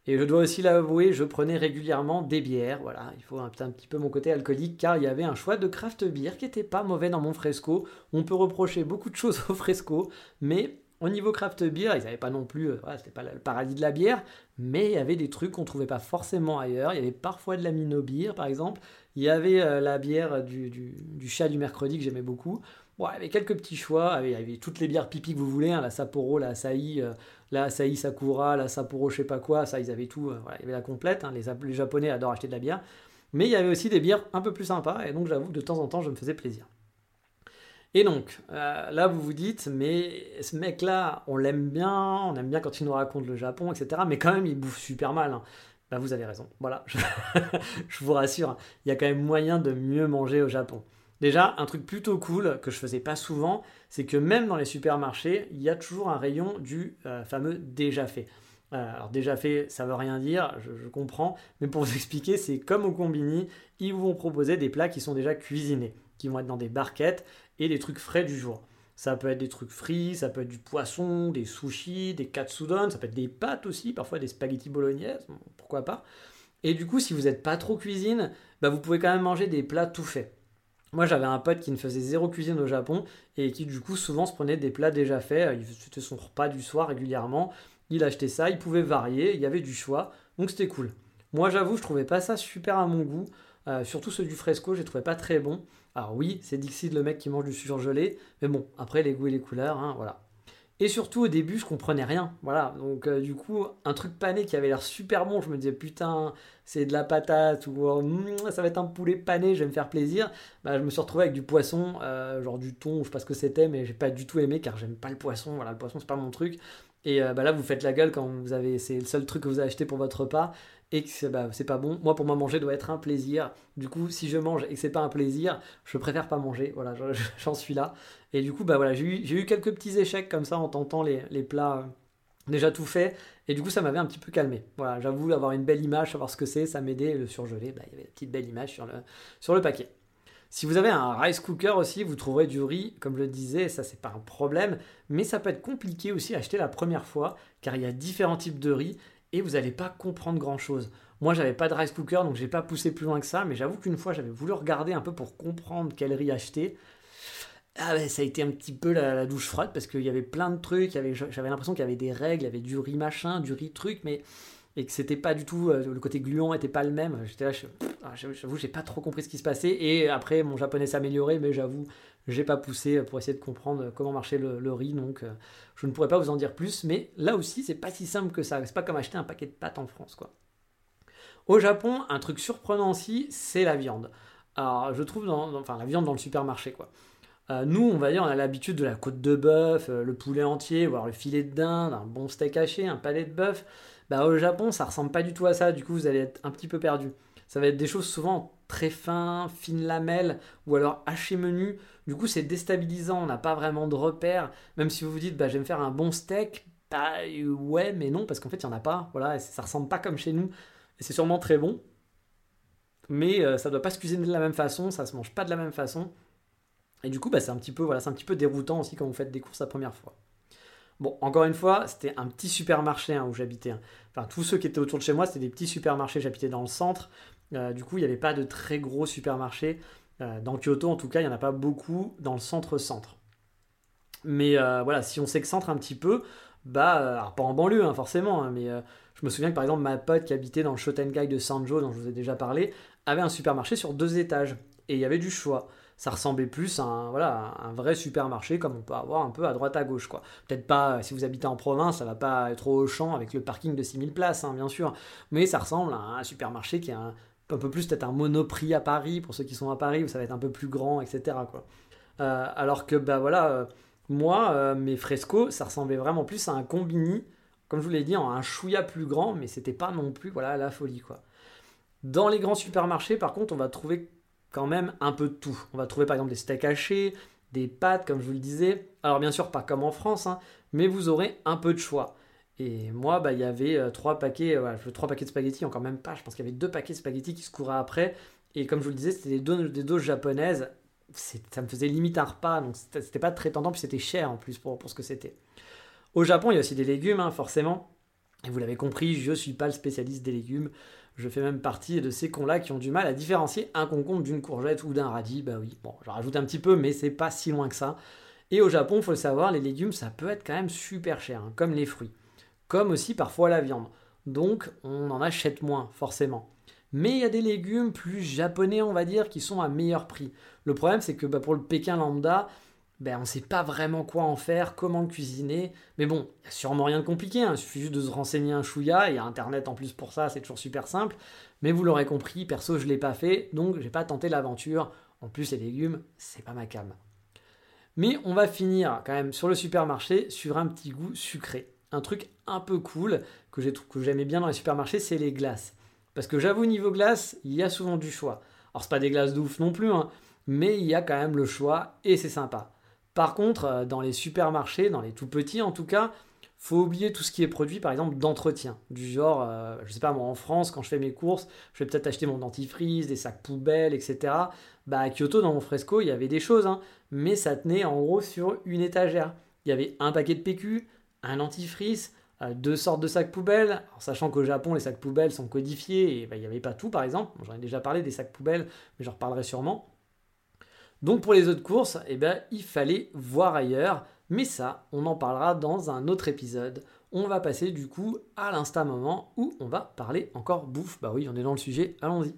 S1: Et je dois aussi l'avouer, je prenais régulièrement des bières. Voilà, il faut un, petit peu mon côté alcoolique car il y avait un choix de craft beer qui n'était pas mauvais dans mon fresco. On peut reprocher beaucoup de choses au fresco, mais au niveau craft beer, ils n'avaient pas non plus, euh, c'était pas le paradis de la bière, mais il y avait des trucs qu'on trouvait pas forcément ailleurs. Il y avait parfois de la Mino Beer, par exemple. Il y avait euh, la bière du, chat du mercredi que j'aimais beaucoup. Bon, il y avait quelques petits choix. Il y avait toutes les bières pipi que vous voulez, hein, la Sapporo, la Asahi, euh, la Asahi Sakura, la Sapporo, je sais pas quoi. Ça, ils avaient tout. Euh, il y avait la complète. Hein, les, Japonais adorent acheter de la bière. Mais il y avait aussi des bières un peu plus sympas. Et donc, j'avoue que de temps en temps, je me faisais plaisir. Et donc, euh, là, vous vous dites, mais ce mec-là, on l'aime bien, on aime bien quand il nous raconte le Japon, etc. Mais quand même, il bouffe super mal. Hein. Bah, vous avez raison. Voilà, je, vous rassure, il y a quand même moyen de mieux manger au Japon. Déjà, un truc plutôt cool que je faisais pas souvent, c'est que même dans les supermarchés, il y a toujours un rayon du euh, fameux déjà fait. Euh, alors déjà fait, ça veut rien dire, je, comprends, mais pour vous expliquer, c'est comme au combini, ils vous vont proposer des plats qui sont déjà cuisinés, qui vont être dans des barquettes et des trucs frais du jour. Ça peut être des trucs frits, ça peut être du poisson, des sushis, des katsudon, ça peut être des pâtes aussi, parfois des spaghettis bolognaises, pourquoi pas. Et du coup, si vous n'êtes pas trop cuisine, bah vous pouvez quand même manger des plats tout faits. Moi, j'avais un pote qui ne faisait zéro cuisine au Japon et qui, du coup, souvent se prenait des plats déjà faits. C'était son repas du soir régulièrement. Il achetait ça, il pouvait varier, il y avait du choix. Donc, c'était cool. Moi, j'avoue, je trouvais pas ça super à mon goût. Euh, surtout ceux du fresco, je les trouvais pas très bons. Alors, oui, c'est Dixie le mec qui mange du surgelé. Mais bon, après, les goûts et les couleurs, hein, voilà. Et surtout au début, je comprenais rien. Voilà, donc euh, du coup, un truc pané qui avait l'air super bon, je me disais putain, c'est de la patate ou oh, mm, ça va être un poulet pané, je vais me faire plaisir. Bah, je me suis retrouvé avec du poisson, euh, genre du thon, je sais pas ce que c'était, mais j'ai pas du tout aimé car j'aime pas le poisson. Voilà, le poisson c'est pas mon truc. Et euh, bah, là, vous faites la gueule quand vous avez, c'est le seul truc que vous avez acheté pour votre repas et que bah, c'est pas bon. Moi, pour moi, manger doit être un plaisir. Du coup, si je mange et que c'est pas un plaisir, je préfère pas manger. Voilà, j'en suis là. Et du coup, bah voilà, j'ai eu, quelques petits échecs comme ça en tentant les, plats euh, déjà tout faits. Et du coup, ça m'avait un petit peu calmé. Voilà, j'avoue, avoir une belle image, savoir ce que c'est, ça m'aidait. Le surgelé, bah, il y avait une petite belle image sur le paquet. Si vous avez un rice cooker aussi, vous trouverez du riz, comme je le disais, ça c'est pas un problème, mais ça peut être compliqué aussi à acheter la première fois, car il y a différents types de riz et vous n'allez pas comprendre grand chose. Moi, j'avais pas de rice cooker, donc j'ai pas poussé plus loin que ça, mais j'avoue qu'une fois, j'avais voulu regarder un peu pour comprendre quel riz acheter. Ah ben, ça a été un petit peu la, douche froide parce qu'il y avait plein de trucs, j'avais l'impression qu'il y avait des règles, il y avait du riz machin, du riz truc, mais et que c'était pas du tout euh, le côté gluant était pas le même. J'étais là, ah, j'avoue, j'ai pas trop compris ce qui se passait. Et après, mon japonais s'est amélioré, mais j'avoue, j'ai pas poussé pour essayer de comprendre comment marchait le, riz, donc euh, je ne pourrais pas vous en dire plus. Mais là aussi, c'est pas si simple que ça. C'est pas comme acheter un paquet de pâtes en France, quoi. Au Japon, un truc surprenant aussi, c'est la viande. Alors, je trouve, enfin, la viande dans le supermarché, quoi. Euh, nous, on va dire, on a l'habitude de la côte de bœuf, le poulet entier, voire le filet de dinde, un bon steak haché, un palais de bœuf. Bah, au Japon, ça ressemble pas du tout à ça. Du coup, vous allez être un petit peu perdu. Ça va être des choses souvent très fins, fines lamelles, ou alors hachées menu. Du coup, c'est déstabilisant. On n'a pas vraiment de repères. Même si vous vous dites, bah, je vais me faire un bon steak, bah ouais, mais non, parce qu'en fait, il n'y en a pas. Voilà, ça ressemble pas comme chez nous. Et c'est sûrement très bon. Mais ça ça doit pas se cuisiner de la même façon, ça se mange pas de la même façon. Et du coup, bah, c'est un, petit peu, voilà, un petit peu déroutant aussi quand vous faites des courses la première fois. Bon, encore une fois, c'était un petit supermarché hein, où j'habitais. Hein. Enfin, tous ceux qui étaient autour de chez moi, c'était des petits supermarchés. J'habitais dans le centre. Euh, du coup, il n'y avait pas de très gros supermarchés. Euh, dans Kyoto, en tout cas, il n'y en a pas beaucoup dans le centre-centre. Mais euh, voilà, si on s'excentre un petit peu, bah, pas en banlieue hein, forcément, mais je me souviens que par exemple, ma pote qui habitait dans le Shotengai de Sanjo, dont je vous ai déjà parlé, avait un supermarché sur deux étages. Et il y avait du choix ça ressemblait plus à un, un vrai supermarché comme on peut avoir un peu à droite à gauche. quoi. Peut-être pas, si vous habitez en province, ça va pas être au champ avec le parking de 6000 places, hein, bien sûr, mais ça ressemble à un supermarché qui est un, peu plus peut-être un monoprix à Paris, pour ceux qui sont à Paris, où ça va être un peu plus grand, etc. Euh, alors que, bah voilà, euh, moi, euh, mes frescos, ça ressemblait vraiment plus à un combini, comme je vous l'ai dit, en un chouïa plus grand, mais c'était pas non plus voilà, la folie. quoi. Dans les grands supermarchés, par contre, on va trouver quand même un peu de tout. On va trouver par exemple des steaks hachés, des pâtes, comme je vous le disais. Alors bien sûr, pas comme en France, hein, mais vous aurez un peu de choix. Et moi, bah, il y avait euh, trois paquets, euh, trois paquets de spaghettis, encore même pas. Je pense qu'il y avait deux paquets de spaghettis qui se couraient après. Et comme je vous le disais, c'était des doses, des doses japonaises. Ça me faisait limite un repas, donc c'était pas très tentant, puis c'était cher en plus pour, pour ce que c'était. Au Japon, il y a aussi des légumes, hein, forcément. Et vous l'avez compris, je ne suis pas le spécialiste des légumes. Je fais même partie de ces cons-là qui ont du mal à différencier un concombre d'une courgette ou d'un radis. Bah oui, bon, je rajoute un petit peu, mais c'est pas si loin que ça. Et au Japon, il faut le savoir, les légumes, ça peut être quand même super cher, hein, comme les fruits. Comme aussi parfois la viande. Donc, on en achète moins, forcément. Mais il y a des légumes plus japonais, on va dire, qui sont à meilleur prix. Le problème, c'est que bah, pour le Pékin lambda, ben, on ne sait pas vraiment quoi en faire, comment le cuisiner. Mais bon, il n'y a sûrement rien de compliqué, hein. il suffit juste de se renseigner un chouïa, il y a Internet en plus pour ça, c'est toujours super simple. Mais vous l'aurez compris, perso, je ne l'ai pas fait, donc j'ai pas tenté l'aventure. En plus, les légumes, c'est pas ma cam. Mais on va finir quand même sur le supermarché sur un petit goût sucré. Un truc un peu cool que j'aimais bien dans les supermarchés, c'est les glaces. Parce que j'avoue, niveau glace, il y a souvent du choix. Alors, c'est pas des glaces de non plus, hein, mais il y a quand même le choix et c'est sympa. Par contre, euh, dans les supermarchés, dans les tout petits en tout cas, faut oublier tout ce qui est produit, par exemple, d'entretien. Du genre, euh, je sais pas, moi en France, quand je fais mes courses, je vais peut-être acheter mon dentifrice, des sacs poubelles, etc. Bah, à Kyoto, dans mon fresco, il y avait des choses, hein, mais ça tenait en gros sur une étagère. Il y avait un paquet de PQ, un dentifrice, euh, deux sortes de sacs poubelles. sachant qu'au Japon, les sacs poubelles sont codifiés et bah, il n'y avait pas tout, par exemple. J'en ai déjà parlé des sacs poubelles, mais j'en reparlerai sûrement. Donc pour les autres courses, eh ben, il fallait voir ailleurs. Mais ça, on en parlera dans un autre épisode. On va passer du coup à l'instant moment où on va parler encore bouffe. Bah oui, on est dans le sujet, allons-y.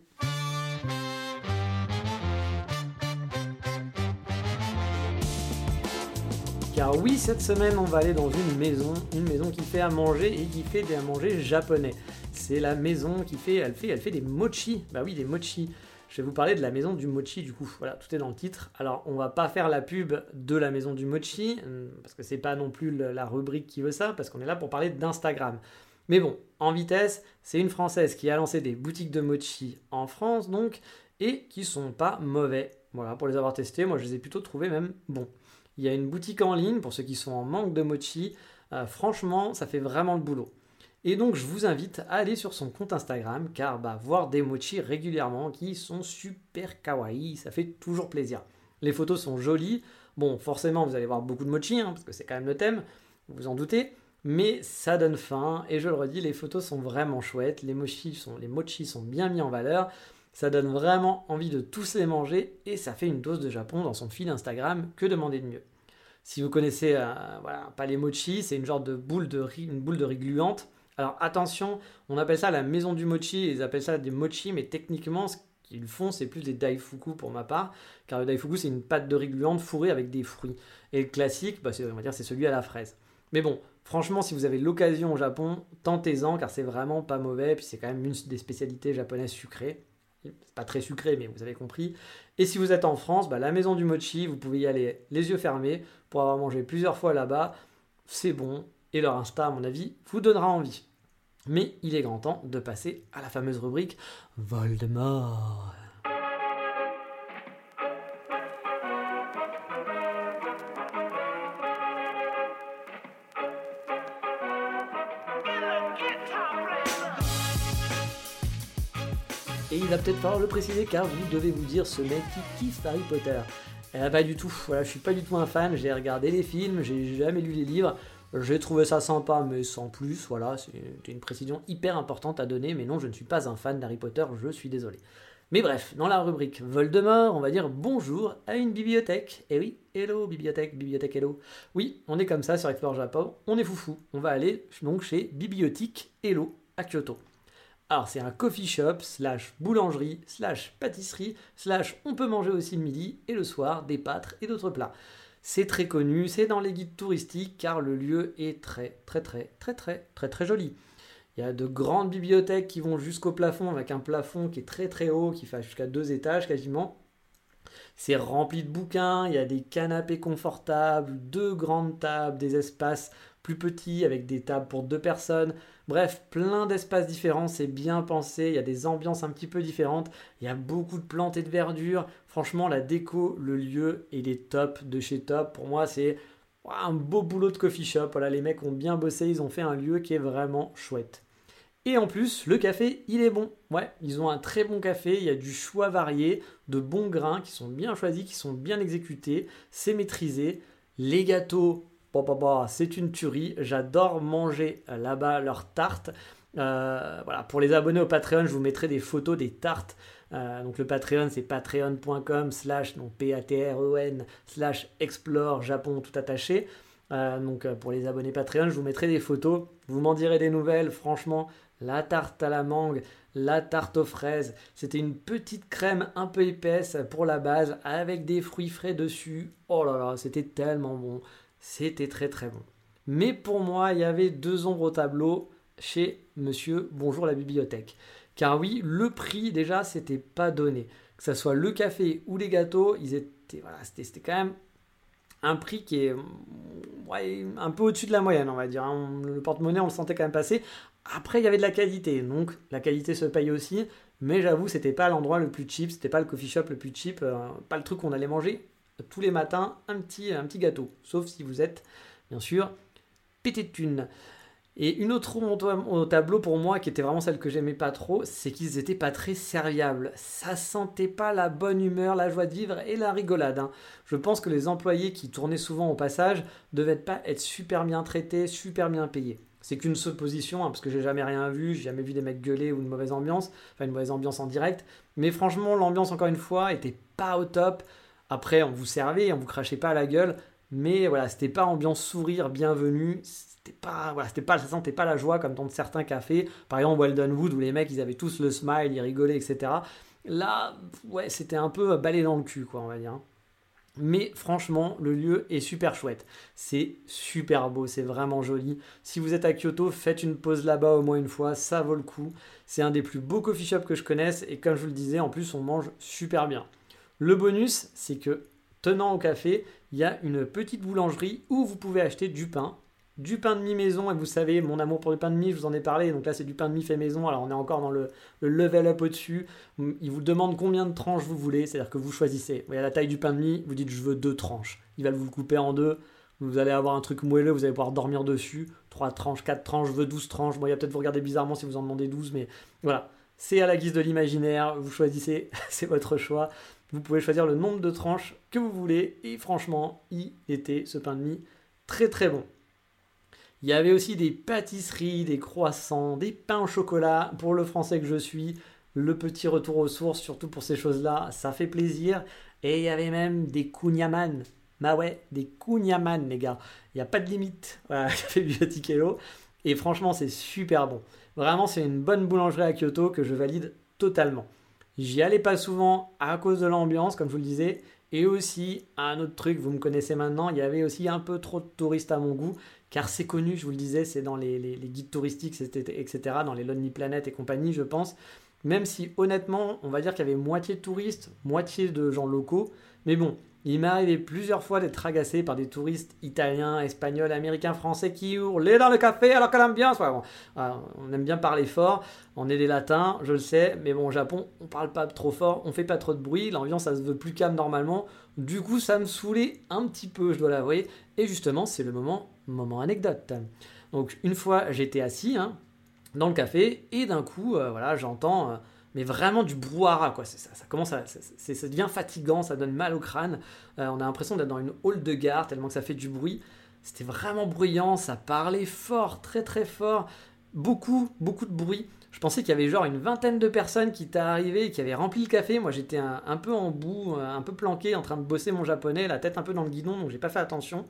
S1: Car oui, cette semaine, on va aller dans une maison, une maison qui fait à manger et qui fait des à manger japonais. C'est la maison qui fait, elle fait, elle fait des mochi. Bah oui, des mochi. Je vais vous parler de la maison du mochi du coup. Voilà, tout est dans le titre. Alors, on va pas faire la pub de la maison du mochi euh, parce que c'est pas non plus la rubrique qui veut ça parce qu'on est là pour parler d'Instagram. Mais bon, en vitesse, c'est une française qui a lancé des boutiques de mochi en France donc et qui sont pas mauvais. Voilà, pour les avoir testés, moi je les ai plutôt trouvés même bons. Il y a une boutique en ligne pour ceux qui sont en manque de mochi. Euh, franchement, ça fait vraiment le boulot. Et donc je vous invite à aller sur son compte Instagram car bah, voir des mochi régulièrement qui sont super kawaii, ça fait toujours plaisir. Les photos sont jolies. Bon, forcément, vous allez voir beaucoup de mochi hein, parce que c'est quand même le thème, vous vous en doutez. Mais ça donne faim et je le redis, les photos sont vraiment chouettes. Les mochi sont, bien mis en valeur. Ça donne vraiment envie de tous les manger et ça fait une dose de Japon dans son fil Instagram. Que demander de mieux? Si vous connaissez euh, pas les mochi, c'est une genre de boule de riz, une boule de riz gluante alors attention, on appelle ça la maison du mochi, ils appellent ça des mochi, mais techniquement, ce qu'ils font, c'est plus des daifuku pour ma part, car le daifuku, c'est une pâte de riz gluante fourrée avec des fruits. Et le classique, bah, on va dire, c'est celui à la fraise. Mais bon, franchement, si vous avez l'occasion au Japon, tentez-en, car c'est vraiment pas mauvais, puis c'est quand même une des spécialités japonaises sucrées. C'est pas très sucré, mais vous avez compris. Et si vous êtes en France, bah, la maison du mochi, vous pouvez y aller les yeux fermés pour avoir mangé plusieurs fois là-bas. C'est bon, et leur Insta, à mon avis, vous donnera envie. Mais il est grand temps de passer à la fameuse rubrique Voldemort. Et il va peut-être falloir le préciser car vous devez vous dire ce mec qui kiffe Harry Potter. Eh, pas du tout, voilà, je suis pas du tout un fan, j'ai regardé les films, j'ai jamais lu les livres, j'ai trouvé ça sympa mais sans plus, voilà, c'était une précision hyper importante à donner, mais non, je ne suis pas un fan d'Harry Potter, je suis désolé. Mais bref, dans la rubrique Voldemort, on va dire bonjour à une bibliothèque. Eh oui, hello bibliothèque, bibliothèque hello. Oui, on est comme ça sur Explore Japon, on est foufou. On va aller donc chez Bibliothèque Hello à Kyoto. Alors c'est un coffee shop, slash boulangerie, slash pâtisserie, slash on peut manger aussi le midi et le soir des pâtes et d'autres plats. C'est très connu, c'est dans les guides touristiques car le lieu est très très très très très très très joli. Il y a de grandes bibliothèques qui vont jusqu'au plafond avec un plafond qui est très très haut, qui fait jusqu'à deux étages quasiment. C'est rempli de bouquins, il y a des canapés confortables, deux grandes tables, des espaces plus petits avec des tables pour deux personnes. Bref, plein d'espaces différents, c'est bien pensé, il y a des ambiances un petit peu différentes, il y a beaucoup de plantes et de verdure. Franchement, la déco, le lieu, il est top de chez top. Pour moi, c'est un beau boulot de coffee shop. Voilà, les mecs ont bien bossé, ils ont fait un lieu qui est vraiment chouette. Et en plus, le café, il est bon. Ouais, ils ont un très bon café, il y a du choix varié, de bons grains qui sont bien choisis, qui sont bien exécutés, c'est maîtrisé. Les gâteaux, c'est une tuerie. J'adore manger là-bas leurs tartes. Euh, voilà, pour les abonnés au Patreon, je vous mettrai des photos des tartes. Euh, donc le Patreon, c'est patreon.com slash P-A-T-R-E-N slash explore Japon tout attaché. Euh, donc pour les abonnés Patreon, je vous mettrai des photos. Vous m'en direz des nouvelles. Franchement, la tarte à la mangue, la tarte aux fraises. C'était une petite crème un peu épaisse pour la base avec des fruits frais dessus. Oh là là, c'était tellement bon. C'était très très bon. Mais pour moi, il y avait deux ombres au tableau chez monsieur Bonjour la bibliothèque. Car oui, le prix déjà, c'était pas donné. Que ce soit le café ou les gâteaux, ils étaient, voilà, c'était quand même un prix qui est un peu au-dessus de la moyenne, on va dire. Hein. Le porte-monnaie, on le sentait quand même passer. Après, il y avait de la qualité, donc la qualité se paye aussi. Mais j'avoue, c'était pas l'endroit le plus cheap, c'était pas le coffee shop le plus cheap, euh, pas le truc qu'on allait manger tous les matins, un petit, gâteau. Sauf si vous êtes, bien sûr, pété de thunes. Et une autre au tableau pour moi, qui était vraiment celle que j'aimais pas trop, c'est qu'ils étaient pas très serviables. Ça sentait pas la bonne humeur, la joie de vivre et la rigolade. Hein. Je pense que les employés qui tournaient souvent au passage devaient pas être super bien traités, super bien payés. C'est qu'une supposition, hein, parce que j'ai jamais rien vu, j'ai jamais vu des mecs gueuler ou une mauvaise ambiance, enfin une mauvaise ambiance en direct. Mais franchement, l'ambiance, encore une fois, était pas au top. Après, on vous servait, on vous crachait pas à la gueule, mais voilà, c'était pas ambiance sourire, bienvenue c'était pas voilà c'était pas ça sentait pas la joie comme dans certains cafés par exemple Weldon Wood où les mecs ils avaient tous le smile ils rigolaient etc là ouais c'était un peu balai dans le cul quoi on va dire mais franchement, le lieu est super chouette. C'est super beau, c'est vraiment joli. Si vous êtes à Kyoto, faites une pause là-bas au moins une fois, ça vaut le coup. C'est un des plus beaux coffee shops que je connaisse et comme je vous le disais, en plus on mange super bien. Le bonus, c'est que tenant au café, il y a une petite boulangerie où vous pouvez acheter du pain du pain de mie maison, et vous savez, mon amour pour le pain de mie, je vous en ai parlé, donc là c'est du pain de mie fait maison, alors on est encore dans le, level up au-dessus. Il vous demande combien de tranches vous voulez, c'est-à-dire que vous choisissez. Vous voyez la taille du pain de mie, vous dites je veux deux tranches. Il va vous le couper en deux, vous allez avoir un truc moelleux, vous allez pouvoir dormir dessus. Trois tranches, quatre tranches, je veux douze tranches. Bon, il va peut-être vous regarder bizarrement si vous en demandez douze, mais voilà. C'est à la guise de l'imaginaire, vous choisissez, c'est votre choix. Vous pouvez choisir le nombre de tranches que vous voulez, et franchement, il était ce pain de mie très très bon. Il y avait aussi des pâtisseries, des croissants, des pains au chocolat. Pour le français que je suis, le petit retour aux sources, surtout pour ces choses-là, ça fait plaisir. Et il y avait même des kunyaman. Bah ouais, des kunyaman, les gars. Il n'y a pas de limite. Voilà, Café Biotique. Et franchement, c'est super bon. Vraiment, c'est une bonne boulangerie à Kyoto que je valide totalement. J'y allais pas souvent à cause de l'ambiance, comme je vous le disais. Et aussi, un autre truc, vous me connaissez maintenant, il y avait aussi un peu trop de touristes à mon goût car c'est connu, je vous le disais, c'est dans les, guides touristiques, etc., dans les Lonely Planet et compagnie, je pense. Même si honnêtement, on va dire qu'il y avait moitié de touristes, moitié de gens locaux. Mais bon, il m'est arrivé plusieurs fois d'être agacé par des touristes italiens, espagnols, américains, français qui hurlent dans le café alors que l'ambiance. Ouais, on aime bien parler fort, on est des latins, je le sais, mais bon, au Japon, on parle pas trop fort, on fait pas trop de bruit, l'ambiance ça se veut plus calme normalement. Du coup, ça me saoulait un petit peu, je dois l'avouer. Et justement, c'est le moment moment anecdote. Donc une fois j'étais assis hein, dans le café et d'un coup euh, voilà j'entends euh, mais vraiment du brouhaha, quoi. Ça, commence à, ça, ça, devient fatigant, ça donne mal au crâne. Euh, on a l'impression d'être dans une hall de gare tellement que ça fait du bruit. C'était vraiment bruyant, ça parlait fort, très très fort, beaucoup, beaucoup de bruit. Je pensais qu'il y avait genre une vingtaine de personnes qui étaient arrivées et qui avaient rempli le café. Moi j'étais un, peu en bout, un peu planqué, en train de bosser mon japonais, la tête un peu dans le guidon, donc j'ai pas fait attention.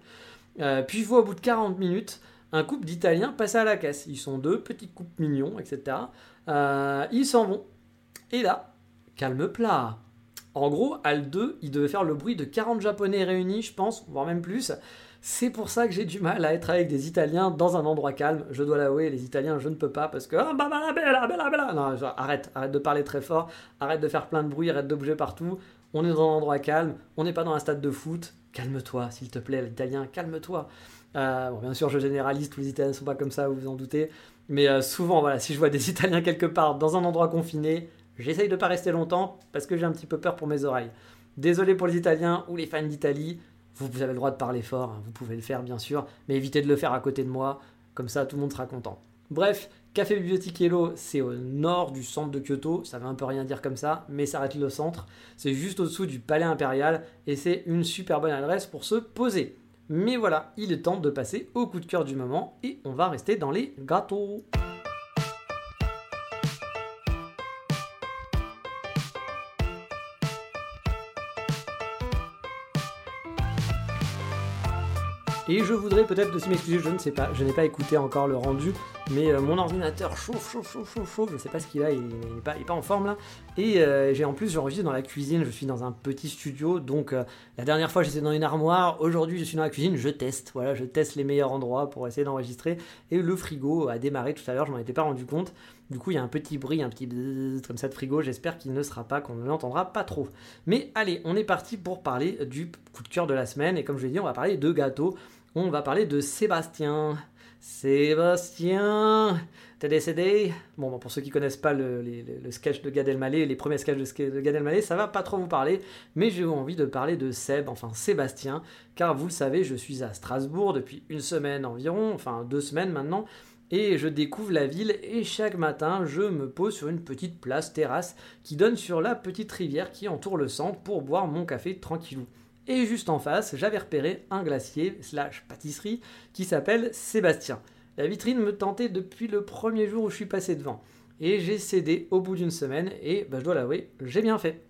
S1: Euh, puis je vois au bout de 40 minutes un couple d'Italiens passer à la caisse. Ils sont deux, petits couples mignons, etc. Euh, ils s'en vont. Et là, calme plat. En gros, al 2, il devait faire le bruit de 40 Japonais réunis, je pense, voire même plus. C'est pour ça que j'ai du mal à être avec des Italiens dans un endroit calme. Je dois l'avouer, les Italiens, je ne peux pas parce que ah bah bella. Non, arrête, arrête de parler très fort, arrête de faire plein de bruit, arrête de bouger partout. On est dans un endroit calme, on n'est pas dans un stade de foot. Calme-toi, s'il te plaît, l'Italien, calme-toi. Euh, bon, bien sûr, je généralise, tous les Italiens ne sont pas comme ça, vous vous en doutez. Mais euh, souvent, voilà, si je vois des Italiens quelque part dans un endroit confiné, j'essaye de pas rester longtemps parce que j'ai un petit peu peur pour mes oreilles. Désolé pour les Italiens ou les fans d'Italie, vous, avez le droit de parler fort, hein, vous pouvez le faire bien sûr, mais évitez de le faire à côté de moi, comme ça tout le monde sera content. Bref, Café Bibliothèque Hello, c'est au nord du centre de Kyoto, ça veut un peu rien dire comme ça, mais ça reste le centre. C'est juste au-dessous du palais impérial et c'est une super bonne adresse pour se poser. Mais voilà, il est temps de passer au coup de cœur du moment et on va rester dans les gâteaux. Et je voudrais peut-être aussi m'excuser, je ne sais pas, je n'ai pas écouté encore le rendu, mais euh, mon ordinateur chauffe, chauffe, chauffe, chauffe, chauffe, je ne sais pas ce qu'il a, il n'est pas, pas, en forme là. Et euh, j'ai en plus, j'enregistre dans la cuisine, je suis dans un petit studio, donc euh, la dernière fois j'étais dans une armoire, aujourd'hui je suis dans la cuisine, je teste, voilà, je teste les meilleurs endroits pour essayer d'enregistrer. Et le frigo a démarré tout à l'heure, je m'en étais pas rendu compte. Du coup, il y a un petit bruit, un petit bzzz comme ça de frigo. J'espère qu'il ne sera pas, qu'on ne l'entendra pas trop. Mais allez, on est parti pour parler du coup de cœur de la semaine. Et comme je l'ai dit, on va parler de gâteaux on va parler de Sébastien. Sébastien, t'es décédé? Bon, pour ceux qui connaissent pas le, sketch de Gad Elmaleh, les premiers sketchs de, de Gad Elmaleh, ça va pas trop vous parler, mais j'ai envie de parler de Seb, enfin Sébastien, car vous le savez, je suis à Strasbourg depuis une semaine environ, enfin deux semaines maintenant, et je découvre la ville et chaque matin je me pose sur une petite place terrasse qui donne sur la petite rivière qui entoure le centre pour boire mon café tranquillou. Et juste en face, j'avais repéré un glacier slash pâtisserie qui s'appelle Sébastien. La vitrine me tentait depuis le premier jour où je suis passé devant. Et j'ai cédé au bout d'une semaine et bah, je dois l'avouer, j'ai bien fait.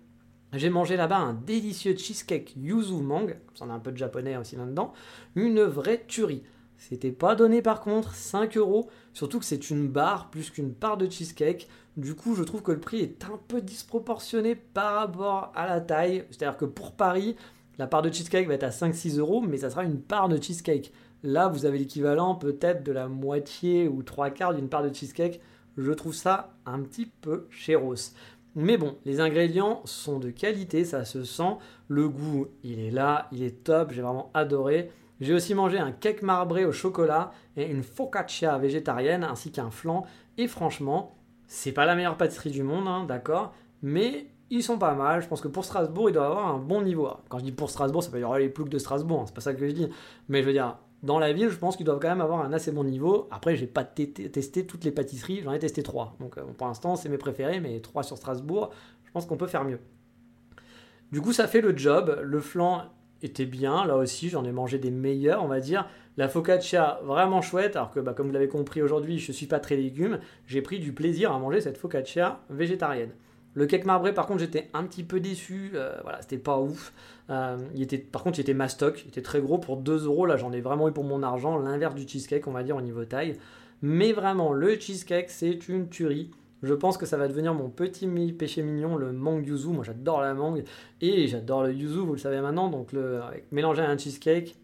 S1: J'ai mangé là-bas un délicieux cheesecake yuzu mang, en a un peu de japonais aussi là-dedans, une vraie tuerie. C'était pas donné par contre, 5 euros, surtout que c'est une barre plus qu'une part de cheesecake. Du coup, je trouve que le prix est un peu disproportionné par rapport à la taille. C'est-à-dire que pour Paris, la part de cheesecake va être à 5-6 euros, mais ça sera une part de cheesecake. Là, vous avez l'équivalent peut-être de la moitié ou trois quarts d'une part de cheesecake. Je trouve ça un petit peu chéros. Mais bon, les ingrédients sont de qualité, ça se sent. Le goût, il est là, il est top, j'ai vraiment adoré. J'ai aussi mangé un cake marbré au chocolat et une focaccia végétarienne ainsi qu'un flan. Et franchement, c'est pas la meilleure pâtisserie du monde, hein, d'accord Mais ils sont pas mal. Je pense que pour Strasbourg, il doit avoir un bon niveau. Quand je dis pour Strasbourg, ça peut y avoir les ploucs de Strasbourg, hein, c'est pas ça que je dis. Mais je veux dire, dans la ville, je pense qu'ils doivent quand même avoir un assez bon niveau. Après, j'ai pas testé toutes les pâtisseries, j'en ai testé trois. Donc euh, pour l'instant, c'est mes préférés, mais trois sur Strasbourg, je pense qu'on peut faire mieux. Du coup, ça fait le job. Le flan était bien, là aussi, j'en ai mangé des meilleurs, on va dire. La focaccia, vraiment chouette, alors que bah, comme vous l'avez compris aujourd'hui, je suis pas très légumes. J'ai pris du plaisir à manger cette focaccia végétarienne. Le cake marbré, par contre, j'étais un petit peu déçu. Euh, voilà, c'était pas ouf. Euh, il était, par contre, il était mastoc. Il était très gros pour 2 euros. Là, j'en ai vraiment eu pour mon argent. L'inverse du cheesecake, on va dire, au niveau taille. Mais vraiment, le cheesecake, c'est une tuerie. Je pense que ça va devenir mon petit péché mignon, le mangue yuzu. Moi, j'adore la mangue. Et j'adore le yuzu, vous le savez maintenant. Donc, avec, mélanger un cheesecake,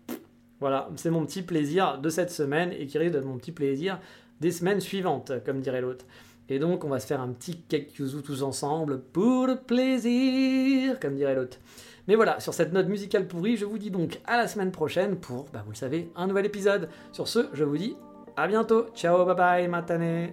S1: voilà, c'est mon petit plaisir de cette semaine et qui risque d'être mon petit plaisir des semaines suivantes, comme dirait l'autre. Et donc, on va se faire un petit cake tous ensemble pour le plaisir, comme dirait l'autre. Mais voilà, sur cette note musicale pourrie, je vous dis donc à la semaine prochaine pour, bah vous le savez, un nouvel épisode. Sur ce, je vous dis à bientôt. Ciao, bye bye, matane.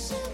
S1: しい